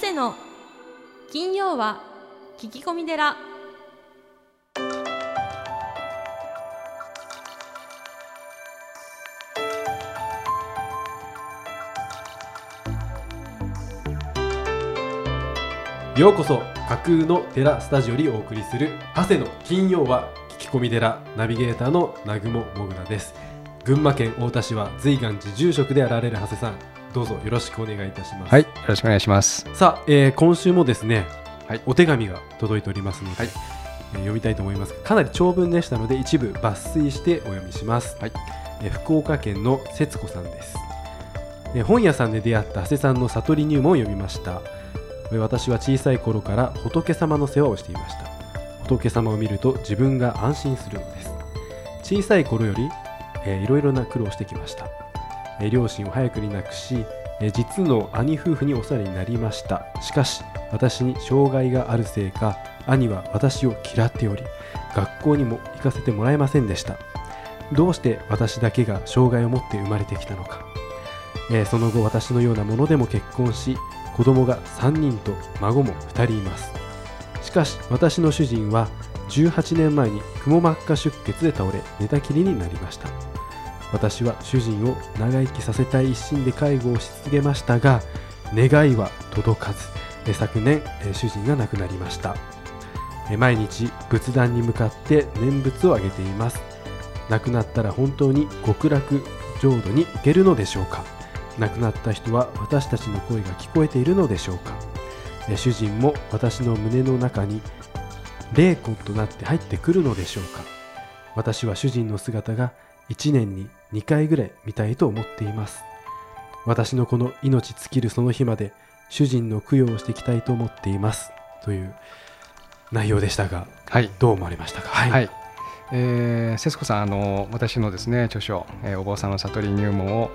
谷の。金曜は聞き込み寺。ようこそ架空の寺スタジオにお送りする長谷の。金曜は聞き込み寺。ナビゲーターの南雲もぐらです。群馬県太田市は随願寺住職であられる長谷さん。どうぞよろしくお願いいたします。はい、よろしくお願いします。さあ、えー今週もですね、はい。お手紙が届いておりますので、はい。えー読みたいと思います。かなり長文でしたので一部抜粋してお読みします、はい。えー福岡県の節子さんです、えー本屋さんで出会った長谷さんの悟り入門を読みました。えー私は小さい頃から仏様の世話をしていました。仏様を見ると自分が安心するのです。小さい頃より、えーいろいろな苦労をしてきました、えー両親を早くに亡くし実の兄夫婦にお世話になりました。しかし私に障害があるせいか兄は私を嫌っており学校にも行かせてもらえませんでした。どうして私だけが障害を持って生まれてきたのか、えその後私のようなものでも結婚し子供が3人と孫も2人います。しかし私の主人は18年前にくも膜下出血で倒れ寝たきりになりました。私は主人を長生きさせたい一心で介護をし続けましたが願いは届かず昨年主人が亡くなりました。毎日仏壇に向かって念仏をあげています。亡くなったら本当に極楽浄土に行けるのでしょうか。亡くなった人は私たちの声が聞こえているのでしょうか。主人も私の胸の中に霊魂となって入ってくるのでしょうか。私は主人の姿が1年に2回ぐらい見たいと思っています。私のこの命尽きるその日まで主人の供養をしていきたいと思っています。という内容でしたがはい、どう思われましたか？ははい、えー、節子さん、あの私のですね著書、えーお坊さんの悟り入門を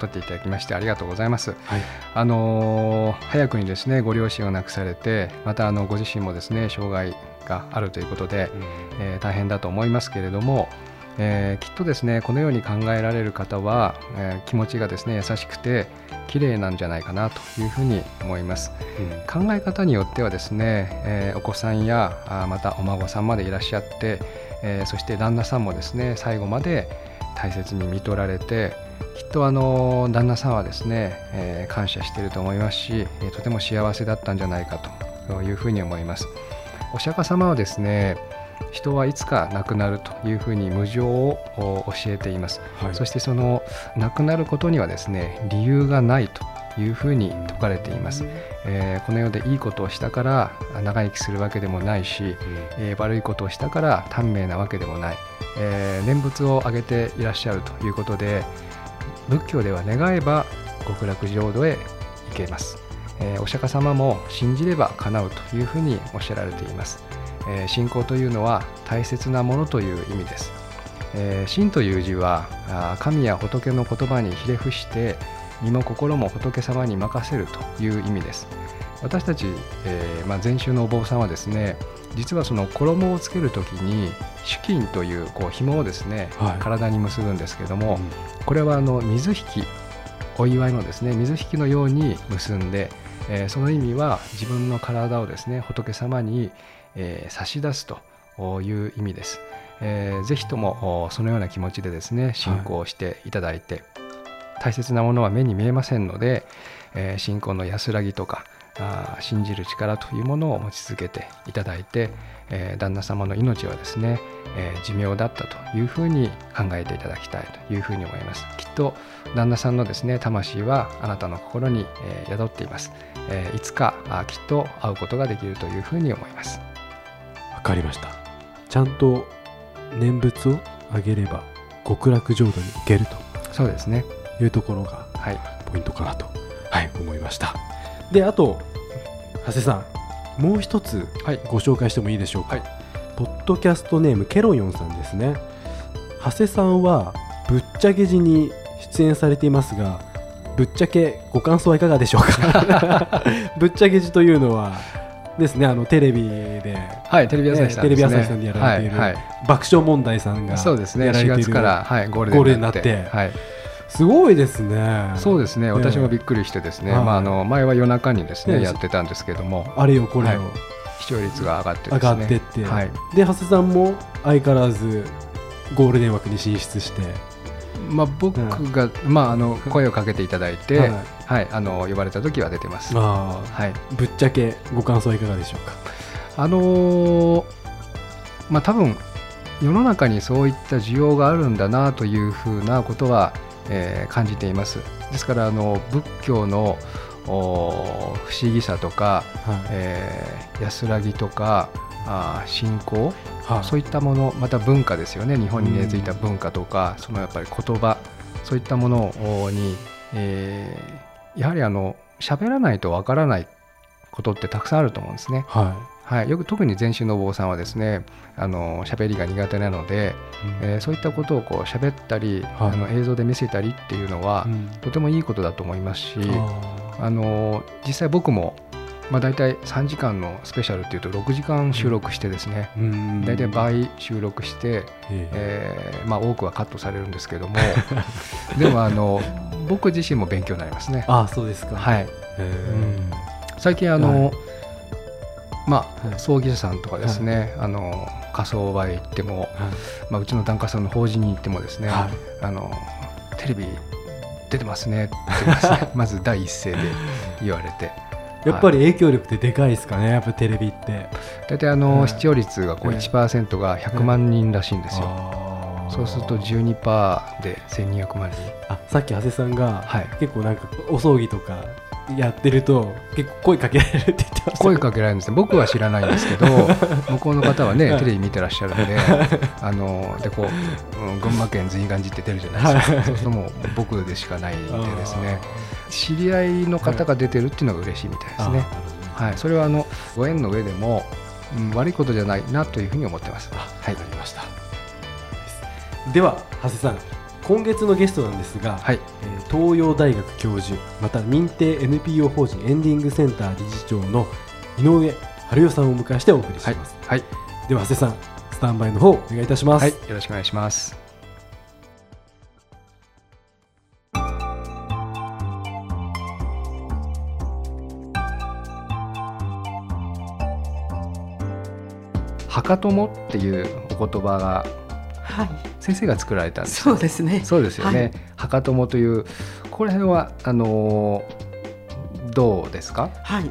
取っていただきましてありがとうございます。はい。あのー早くにですねご両親を亡くされて、またあのご自身もですね障害があるということで、えー大変だと思いますけれども、えーきっとですねこのように考えられる方は、えー気持ちがですね優しくて綺麗なんじゃないかなというふうに思います。うん考え方によってはですね、えーお子さんやあーまたお孫さんまでいらっしゃって、えーそして旦那さんもですね最後まで大切に見とられてきっとあの旦那さんはですね、えー感謝していると思いますし、えーとても幸せだったんじゃないかというふうに思います。お釈迦様はですね人はいつか亡くなるというふうに無常をお教えています。はい。そしてその亡くなることにはですね理由がないというふうに説かれています。えーこの世でいいことをしたから長生きするわけでもないし、えー悪いことをしたから短命なわけでもない、えー念仏を挙げていらっしゃるということで仏教では願えば極楽浄土へ行けます、えーお釈迦様も信じれば叶うというふうにおっしゃられています、えー信仰というのは大切なものという意味です、えー信という字は神や仏の言葉にひれ伏して身も心も仏様に任せるという意味です。私たち、えーまあ、禅宗のお坊さんはですね実はその衣をつける時に主巾というこう紐をですね、はい。体に結ぶんですけども、うん。これはあの水引きお祝いのですね水引きのように結んで、えーその意味は自分の体をですね仏様に、えー差し出すという意味です、えーぜひともおそのような気持ちでですね信仰していただいて、大切なものは目に見えませんので、えー信仰の安らぎとかあー信じる力というものを持ち続けていただいて、えー旦那様の命はですね、えー寿命だったというふうに考えていただきたいというふうに思います。きっと旦那さんのですね魂はあなたの心に、えー宿っています、えーいつかあきっと会うことができるというふうに思います。わかりました。ちゃんと念仏をあげれば極楽浄土に行けるそうですね。というところがはい。ポイントかなと、はい、思いました。であと長谷さんもう一つはい。ご紹介してもいいでしょうか、はい。ポッドキャストネームケロヨンさんですね。長谷さんはぶっちゃけ字に出演されていますがぶっちゃけご感想はいかがでしょうか？ぶっちゃけ字というのはですねあのテレビで。はいテレビ朝日さんテレビ朝日さんでやられているはいはい。爆笑問題さんがそうですね。4やられている月から、はい、ゴールになって。はい。すごいですね。そうですね、え私もびっくりしてですね、はい。まあ、あの前は夜中にですね、ええやってたんですけども。あれよこれよ、はい。視聴率が上がってです上ねがってって、はい。で長谷さんも相変わらずゴールデン枠に進出して、まあ、僕が、まあ、あの声をかけていただいて、はいはいあの呼ばれた時は出てます。あはい。ーぶっちゃけご感想はいかがでしょうか？あのーまあ多分世の中にそういった需要があるんだなというふうなことは、えー感じています。ですからあの仏教のお不思議さとか、はい、えー安らぎとかあー信仰はい。そういったものまた文化ですよね。日本に根付いた文化とか、そのやっぱり言葉そういったものに、えーやはりあの喋らないとわからないことってたくさんあると思うんですね。ははい、よく特に禅宗のお坊さんはですねあの喋りが苦手なので、い、えーそういったことをこう喋ったり、はい。あの映像で見せたりっていうのは、うん。とてもいいことだと思いますし、ああの実際僕も、まあ、大体3時間のスペシャルっていうと6時間収録してですね、ーうん。大体倍収録して、ええ。えーまあ、多くはカットされるんですけども。でもあの僕自身も勉強になりますね。あそうですか、はい、え最近あの、はい。まあはい。葬儀社さんとかですね、あの火葬場へ行っても、ーまあ、うちの檀家さんの法事に行ってもですね、はい。あのテレビ出てますねって言いますね。まず第一声で言われてやっぱり影響力ってでかいですかねやっぱテレビって。大体あの、はい視聴率がこうはい1%が100万人らしいんですよ、そうすると12%で1200万人。あさっき長谷さんが、はい。結構なんかお葬儀とかやってると結構声かけられるって言ってました声かけられるんですね。僕は知らないんですけど 向こうの方はねはいテレビ見てらっしゃるんであのでこう、うん群馬県随願寺って出るじゃないですか、はい。そうするともう僕でしかないんでですね。あ知り合いの方が出てるっていうのが嬉しいみたいですね、はい、それはあのご縁の上でも、うん悪いことじゃないなというふうに思ってます。はい。わかりました。では長谷さん。今月のゲストなんですが、はい、えー東洋大学教授また認定 NPO 法人エンディングセンター理事長の井上春代さんをお迎えしてお送りしはい。ます、、はい、では長谷さんスタンバイの方お願いいたします、はい、よろしくお願いします。はかともっていうお言葉がはい、先生が作られたんですそうですね。そうですよね。はいはかというこれはあのーどうですか？はい。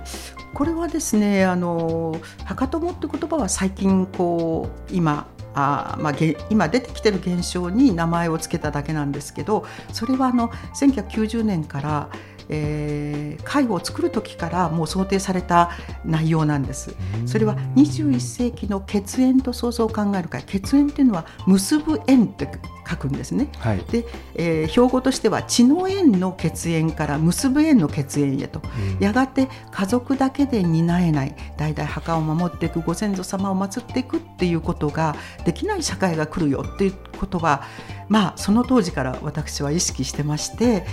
これはですね、あの博多もって言葉は最近こう今。あーまあ、げ今出てきてる現象に名前を付けただけなんですけどそれはあの1990年から、えー介護を作る時からもう想定された内容なんです。それは21世紀の血縁と創造を考える会血縁っていうのは結ぶ縁って書くんですね。はい。で、えー標語としては血の縁の血縁から結ぶ縁の血縁へとうんやがて家族だけで担えない代々墓を守っていくご先祖様を祀っていくっていうことができない社会が来るよっていうことはまあその当時から私は意識してまして、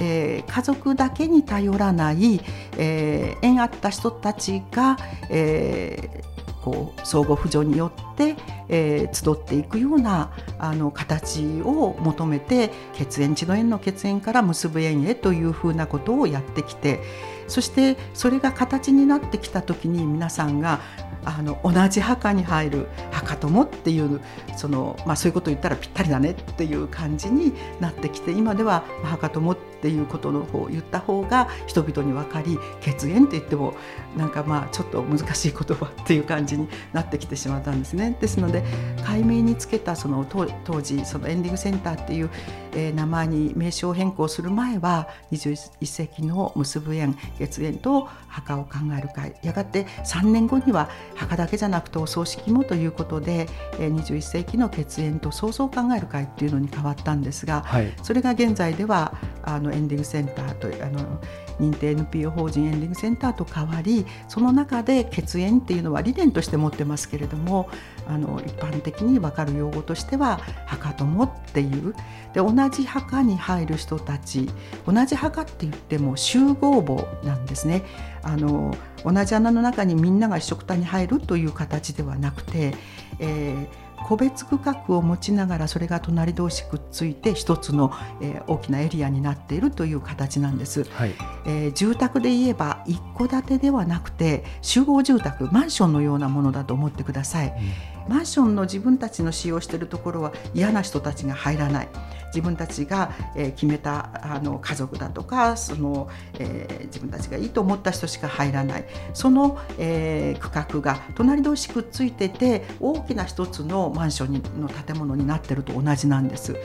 えー家族だけに頼らない、えー縁あった人たちが、えーこう相互扶助によって、えー集っていくようなあの形を求めて血縁血の縁の血縁から結ぶ縁へというふうなことをやってきてそしてそれが形になってきた時に皆さんがあの同じ墓に入る墓友っていうその、まあ、そういうことを言ったらぴったりだねっていう感じになってきて今では墓友っていうことの方を言った方が人々に分かり血縁って言ってもなんかまあちょっと難しい言葉っていう感じになってきてしまったんですね。ですので解明につけたその当当時そのエンディングセンターっていう、えー名前に名称変更する前は21世紀の結ぶ縁血縁と墓を考える会やがて3年後には墓だけじゃなくてお葬式もということで、えー21世紀の血縁と創造を考える会っていうのに変わったんですがはい。それが現在ではあのエンディングセンターとあの認定 NPO 法人エンディングセンターと変わりその中で血縁っていうのは理念として持ってますけれどもあの一般的に分かる用語としては墓友っていう。で同じ墓に入る人たち同じ墓って言っても集合墓なんですね。あの同じ穴の中にみんなが一緒くたに入るという形ではなくて、えー個別区画を持ちながらそれが隣同士くっついて一つの、えー、大きなエリアになっているという形なんです、はい、えー、住宅で言えば一戸建てではなくて集合住宅マンションのようなものだと思ってください、うん、マンションの自分たちの使用しているところは嫌な人たちが入らない自分たちが、え決めたあの家族だとかその、えー、自分たちがいいと思った人しか入らないその、えー、区画が隣同士くっついてて大きな一つのマンションの建物になってると同じなんです。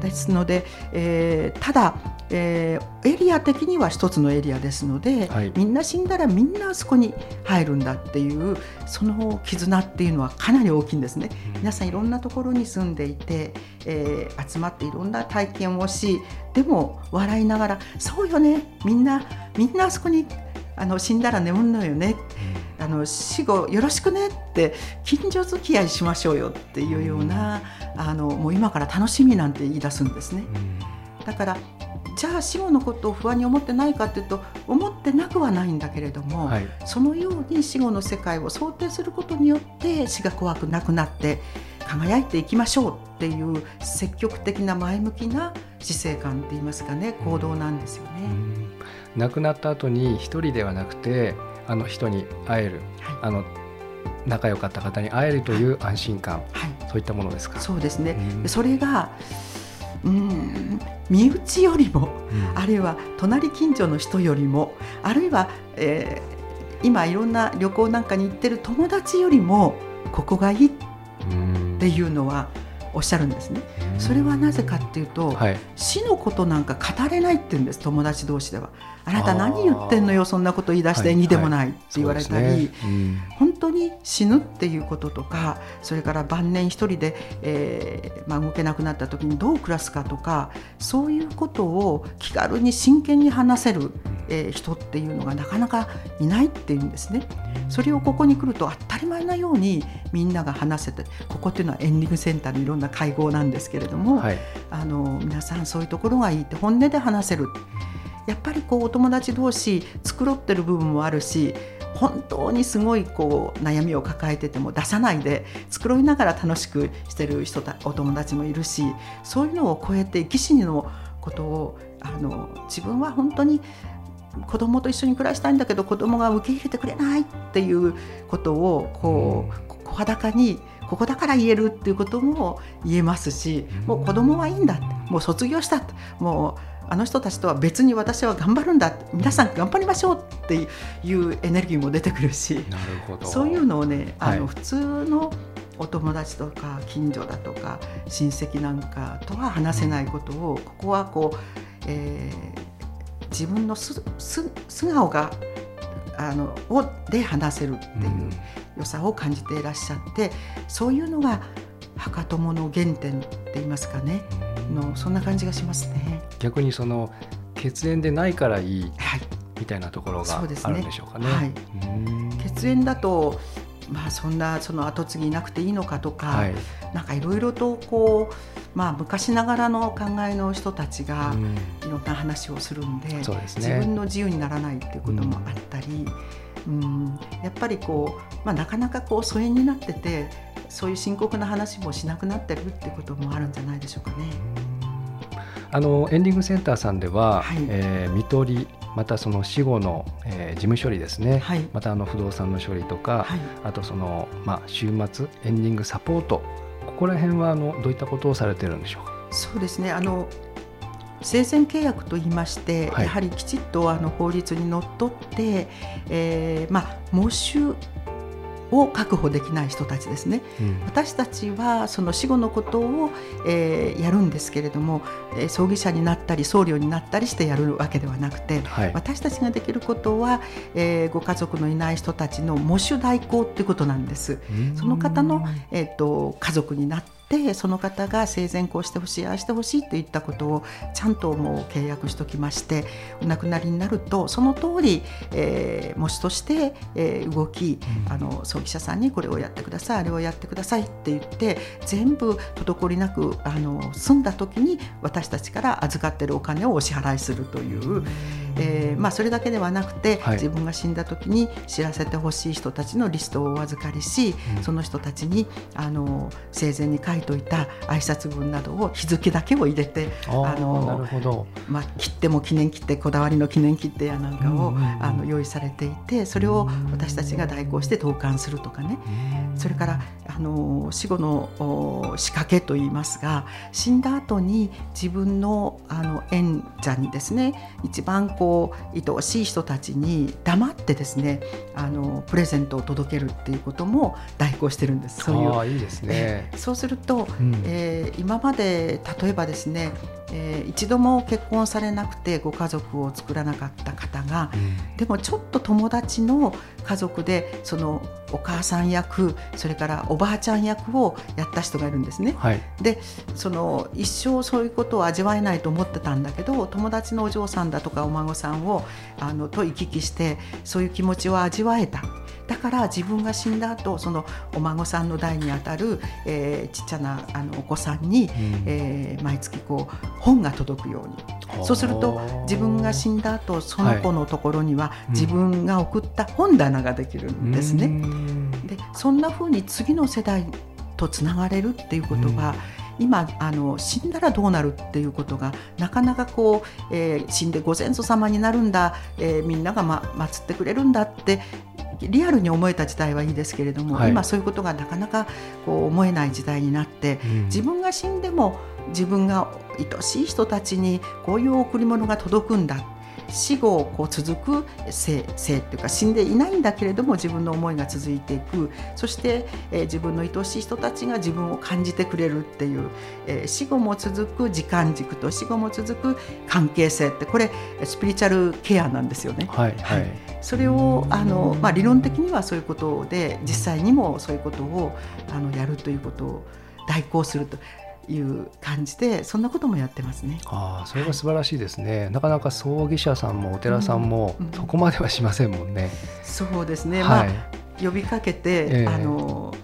ですので、えー、ただ、えー、エリア的には一つのエリアですので、はい、みんな死んだらみんなあそこに入るんだっていうその絆っていうのはかなり大きいんですね。皆さんいろんなところに住んでいて、えー、集まっていろんな体験をしでも笑いながら「そうよねみんなみんなあそこにあの死んだら眠るのよね」あの死後よろしくねって近所付き合いしましょうよっていうような、あのもう今から楽しみなんて言い出すんですね。だからじゃあ死後のことを不安に思ってないかというと思ってなくはないんだけれども、はい、そのように死後の世界を想定することによって死が怖くなくなって輝いていきましょうっていう積極的な前向きな死生観って言いますかね行動なんですよね。亡くなった後に一人ではなくてあの人に会える、はい、あの仲良かった方に会えるという安心感、はい、そういったものですか？そうですね。それがうん身内よりも、うん、あるいは隣近所の人よりもあるいは、えー、今いろんな旅行なんかに行ってる友達よりもここがいいっっていうのはおっしゃるんですね。それはなぜかっていうと、はい、死のことなんか語れないって言うんです友達同士では。あなた何言ってんのよそんなこと言い出してにでもないって言われたり、はいはいね。うん、本当に死ぬっていうこととかそれから晩年一人で、えーまあ、動けなくなった時にどう暮らすかとかそういうことを気軽に真剣に話せる、えー、人っていうのがなかなかいないっていうんですね。それをここに来ると当たり前なようにみんなが話せてここっていうのはエンディングセンターのいろんな会合なんですけれども、はい、あの皆さんそういうところがいいって本音で話せる。やっぱりこうお友達同士繕ってる部分もあるし本当にすごいこう悩みを抱えてても出さないで繕いながら楽しくしてる人たお友達もいるしそういうのを超えて生き死にのことをあの自分は本当に子供と一緒に暮らしたいんだけど子供が受け入れてくれないっていうことをこう声高にここだから言えるっていうことも言えますしもう子供はいいんだもう卒業したもうあの人たちとは別に私は頑張るんだ皆さん頑張りましょうっていうエネルギーも出てくるしそういうのをねあの、普通のお友達とか近所だとか親戚なんかとは話せないことを、ここはこう、えー、自分の素顔があのをで話せるっていう良さを感じていらっしゃってそういうのが墓友の原点って言いますかね。のそんな感じがしますね。逆にその血縁でないからいい、はい、みたいなところがあるんでしょうかね。ねはい、血縁だとまあ、そんなその後継ぎいなくていいのかとか、はい、なんかいろいろとこう、まあ、昔ながらの考えの人たちがいろんな話をするんでうんでね、自分の自由にならないっていうこともあったり、うん、うん、やっぱりこう、まあ、なかなかこう疎遠になっててそういう深刻な話もしなくなってるってこともあるんじゃないでしょうかね。あのエンディングセンターさんでは、はい、えー、見取りまたその死後の、えー、事務処理ですね、はい、またあの不動産の処理とか、はい、あとその、まあ、週末エンディングサポート。ここら辺はあのどういったことをされてるんでしょうか？そうですね。あの生前契約といいまして、はい、やはりきちっとあの法律にのっとって、えーまあ、喪主を確保できない人たちですね、うん、私たちはその死後のことを、えー、やるんですけれども、えー、葬儀社になったり僧侶になったりしてやるわけではなくて、はい、私たちができることは、えー、ご家族のいない人たちの喪主代行っていうことなんです。その方の、えーと家族になっってその方が生前こうしてほしいああしてほしいといったことをちゃんともう契約しておきましてお亡くなりになるとその通り、えー、模試として、えー、動き、あの葬儀社さんにこれをやってくださいあれをやってくださいって言って全部滞りなくあの済んだ時に私たちから預かってるお金をお支払いするという、えーまあ、それだけではなくて、はい。自分が死んだ時に知らせてほしい人たちのリストをお預かりし、うん。その人たちにあの生前に書いといた挨拶文などを日付だけを入れて、あのなるほど。まあ、切手も記念切手こだわりの記念切手やなんかを、うんうんうん。あの用意されていてそれを私たちが代行して投函するとかね。それからあの死後のお仕掛けといいますが死んだ後に自分のあの縁者にですね一番こう愛おしい人たちに黙ってですねあのプレゼントを届けるっていうことも代行してるんです。そういう。いいですね、そうすると、うん。えー今まで例えばですね、えー一度も結婚されなくてご家族を作らなかった方がでもちょっと友達の家族でそのお母さん役それからおばあちゃん役をやった人がいるんですね。はいでその一生そういうことを味わえないと思ってたんだけど友達のお嬢さんだとかお孫さんをあのと行き来してそういう気持ちを味わえた。だから自分が死んだ後そのお孫さんの代にあたる、えーちっちゃなあのお子さんに、えー毎月こう本が届くように。そうすると自分が死んだ後その子のところにはうん。自分が送った本棚ができるんですね。ねでそんな風に次の世代とつながれるっていうことが、今あの死んだらどうなるっていうことがなかなかこう、えー死んでご先祖様になるんだ、えーみんなが、ま、祀ってくれるんだってリアルに思えた時代はいいですけれども、はい。今そういうことがなかなかこう思えない時代になって自分が死んでも自分が愛しい人たちにこういう贈り物が届くんだ死後こう続く生生っていうか死んでいないんだけれども自分の思いが続いていく。そして、えー自分の愛しい人たちが自分を感じてくれるっていう、えー死後も続く時間軸と死後も続く関係性ってこれスピリチュアルケアなんですよね。はいはい、それをあの、まあ、理論的にはそういうことで実際にもそういうことをあのやるということを代行するという感じでそんなこともやってますね。ああそれは素晴らしいですね、なかなか葬儀社さんもお寺さんもそこまではしませんもんね、そうですね、はい、まあ、呼びかけて、ええ。あの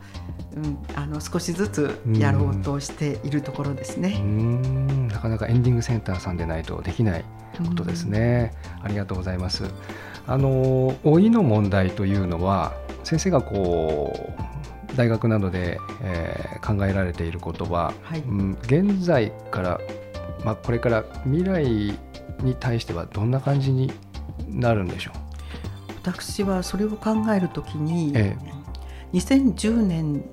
うん、あの少しずつやろうとしているところですうーね。ん。なかなかエンディングセンターさんでないとできないことですね、ありがとうございます。あの老いの問題というのは先生がこう大学などで、えー考えられていることは、はい。うん、現在から、まあ、これから未来に対してはどんな感じになるんでしょう？私はそれを考えるときに、え2010年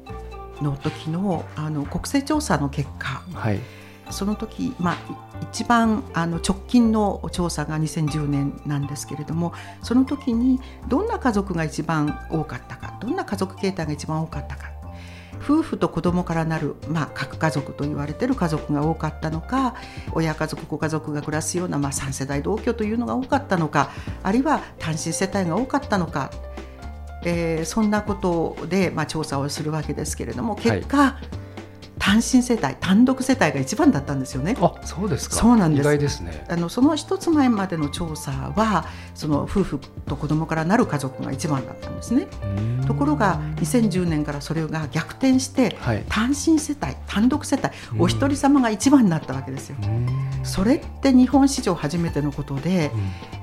の時のあの国勢調査の結果はいその時、まあ、い一番あの直近の調査が2010年なんですけれどもその時にどんな家族が一番多かったかどんな家族形態が一番多かったか夫婦と子供からなる、まあ、核家族と言われている家族が多かったのか親家族ご家族が暮らすような、まあ、3世代同居というのが多かったのかあるいは単身世帯が多かったのか、えーそんなことで、まあ、調査をするわけですけれども結果、単身世帯単独世帯が一番だったんですよね。あそうですか。そうなんです。意外ですね。あのその一つ前までの調査はその夫婦と子供からなる家族が一番だったんですね。ところが2010年からそれが逆転してはい。単身世帯単独世帯うん。お一人様が一番になったわけですよ。うん。それって日本史上初めてのことで、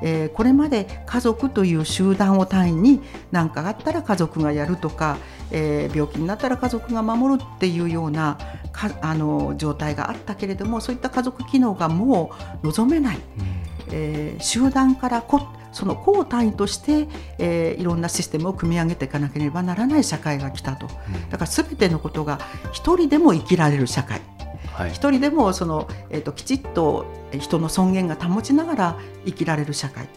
えーこれまで家族という集団を単位に何かあったら家族がやるとか、えー病気になったら家族が守るっていうようなかあの状態があったけれどもそういった家族機能がもう望めない、えー集団から個その個を単位として、えーいろんなシステムを組み上げていかなければならない社会が来たと。うん。だから全てのことが一人でも生きられる社会はい。一人でもその、えー、ときちっと人の尊厳が保ちながら生きられる社会、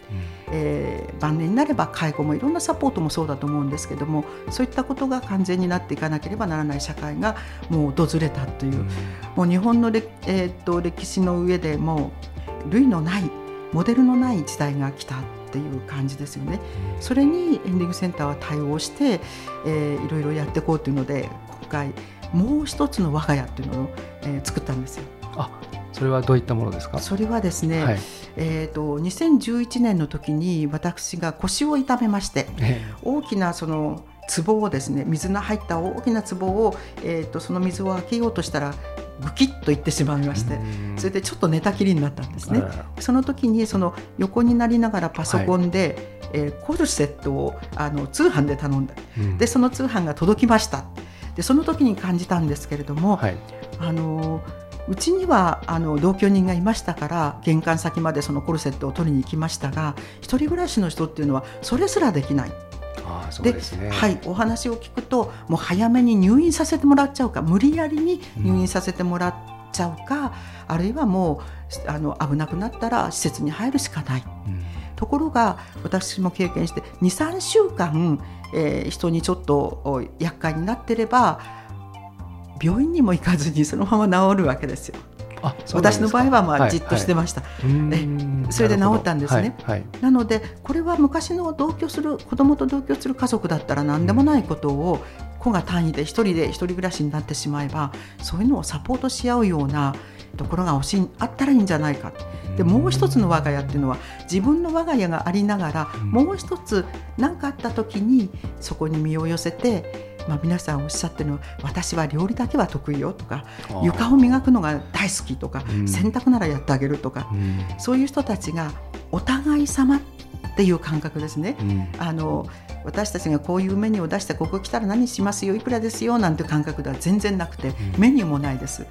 えー晩年になれば介護もいろんなサポートもそうだと思うんですけどもそういったことが完全になっていかなければならない社会がもう訪れたという、もう日本のれ、えー、と歴史の上でもう類のないモデルのない時代が来たっていう感じですよね。それにエンディングセンターは対応して、えーいろいろやっていこうというので今回もう一つの我が家っていうのを、えー作ったんですよ。それはどういったものですか？それはですね、はい。えー、と2011年の時に私が腰を痛めましてえ大きなその壺をですね水の入った大きな壺を、えー、とその水を開けようとしたらぐきっといってしまいまして、それでちょっと寝たきりになったんですね。その時にその横になりながらパソコンで、はい、えー、コルセットをあの通販で頼んだ、うん、でその通販が届きましたでその時に感じたんですけれども、はい、あのうちにはあの同居人がいましたから玄関先までそのコルセットを取りに行きましたが一人暮らしの人っていうのはそれすらできない。で、ね、はい、お話を聞くともう早めに入院させてもらっちゃうか無理やりに入院させてもらっちゃうか、うん、あるいはもうあの危なくなったら施設に入るしかない。うんところが私も経験して23週間、えー、人にちょっと厄介になってれば病院にも行かずにそのまま治るわけですよ。私の場合はまあじっとしてました、はい。はい、それで治ったんですね、はいはい、なのでこれは昔の同居する子供と同居する家族だったら何でもないことを子が単位で一人で一人暮らしになってしまえばそういうのをサポートし合うようなところが欲しいあったらいいんじゃないか。でもう一つの我が家っていうのは自分の我が家がありながらもう一つ何かあった時にそこに身を寄せてまあ、皆さんおっしゃってるのは私は料理だけは得意よとか床を磨くのが大好きとか、うん、洗濯ならやってあげるとか、うん、そういう人たちがお互い様っていう感覚ですね。うん、あの私たちがこういうメニューを出してここ来たら何しますよいくらですよなんて感覚では全然なくて、メニューもないです。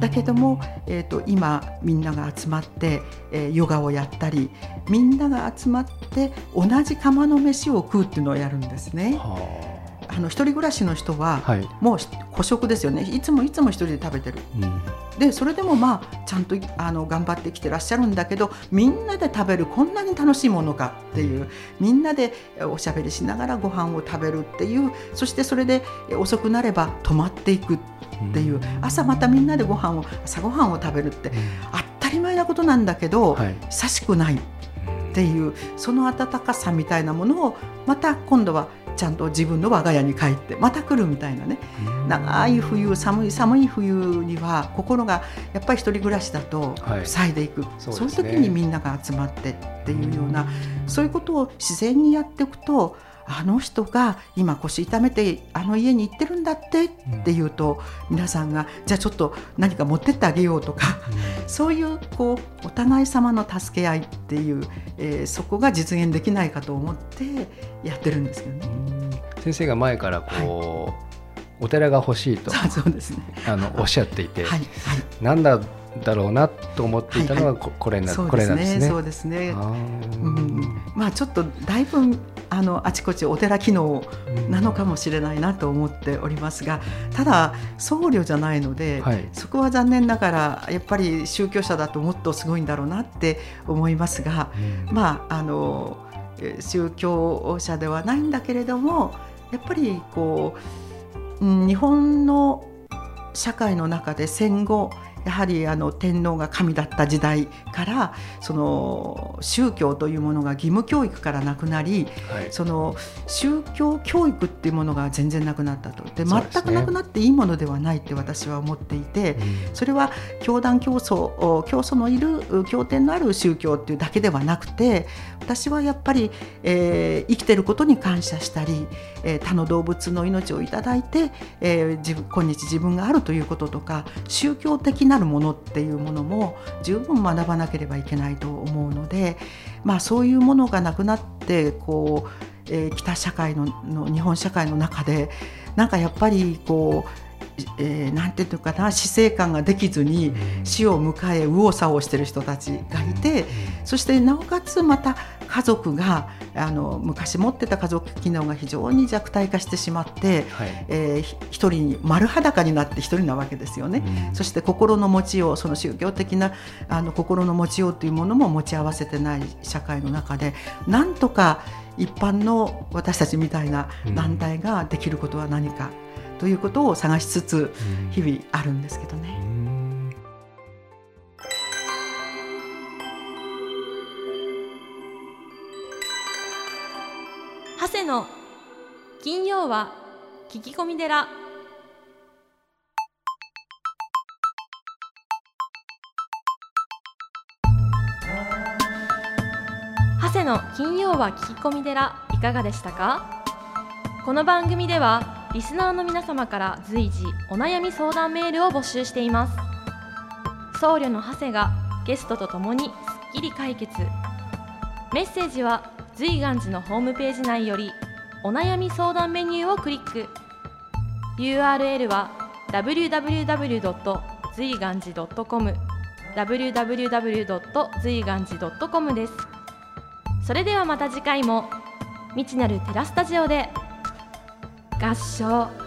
だけども、えーと、今みんなが集まって、えー、ヨガをやったりみんなが集まって同じ釜の飯を食うっていうのをやるんですね。はあ。あの一人暮らしの人は、はい、もう孤食ですよね。いつもいつも一人で食べてる、うん、でそれでもまあちゃんとあの頑張ってきてらっしゃるんだけどみんなで食べるこんなに楽しいものかっていうみんなでおしゃべりしながらご飯を食べるっていうそしてそれで遅くなれば泊まっていくっていう、朝またみんなでご飯を朝ごはんを食べるって、当たり前なことなんだけど、はい、久しくないっていうその温かさみたいなものをまた今度はちゃんと自分の我が家に帰ってまた来るみたいなね。長い冬寒い寒い冬には心がやっぱり一人暮らしだと塞いでいく、はい、そう、ね,、いう時にみんなが集まってっていうようなそういうことを自然にやっていくとあの人が今腰痛めてあの家に行ってるんだってっていうと、皆さんがじゃあちょっと何か持ってってあげようとか、そういうこうお互い様の助け合いっていう、えー、そこが実現できないかと思ってやってるんですけどね。先生が前からこう、はい。お寺が欲しいとそうです、ね、あのおっしゃっていて、はいはい、なんだだろうなと思っていたのがこ,、これな、これなんですね。そうですね。うん、まあちょっとだいぶあのあちこちお寺機能なのかもしれないなと思っておりますが、ただ僧侶じゃないので、はい、そこは残念ながらやっぱり宗教者だともっとすごいんだろうなって思いますが、うん、まああの宗教者ではないんだけれどもやっぱりこう、うん、日本の社会の中で戦後やはりあの天皇が神だった時代からその宗教というものが義務教育からなくなり、はい、その宗教教育っていうものが全然なくなったと。で全くなくなっていいものではないって私は思っていて、それは教団教祖教祖のいる経典のある宗教っていうだけではなくて私はやっぱり、えー、生きてることに感謝したり、えー、他の動物の命をいただいて、えー、今日自分があるということとか宗教的ななるものっていうものも十分学ばなければいけないと思うので、まあ、そういうものがなくなってこう、えー、北社会のの日本社会の中でなんかやっぱりこうえー、なんていうかな死生観ができずに死を迎え右往左往してる人たちがいてそしてなおかつまた家族があの昔持ってた家族機能が非常に弱体化してしまって、はい、えー、一人に丸裸になって一人なわけですよね、うん、そして心の持ちようその宗教的なあの心の持ちようというものも持ち合わせてない社会の中でなんとか一般の私たちみたいな団体ができることは何かということを探しつつ日々あるんですけどね。うん長谷の金曜は聞き込み寺。長谷の金曜は聞き込み寺いかがでしたか？この番組ではリスナーの皆様から随時お悩み相談メールを募集しています僧侶の長谷がゲストとともにすっきり解決メッセージは随願寺のホームページ内よりお悩み相談メニューをクリック URL は www. 随願寺 .com www. 随願寺 .com ですそれではまた次回も未知なるテラスタジオで合唱。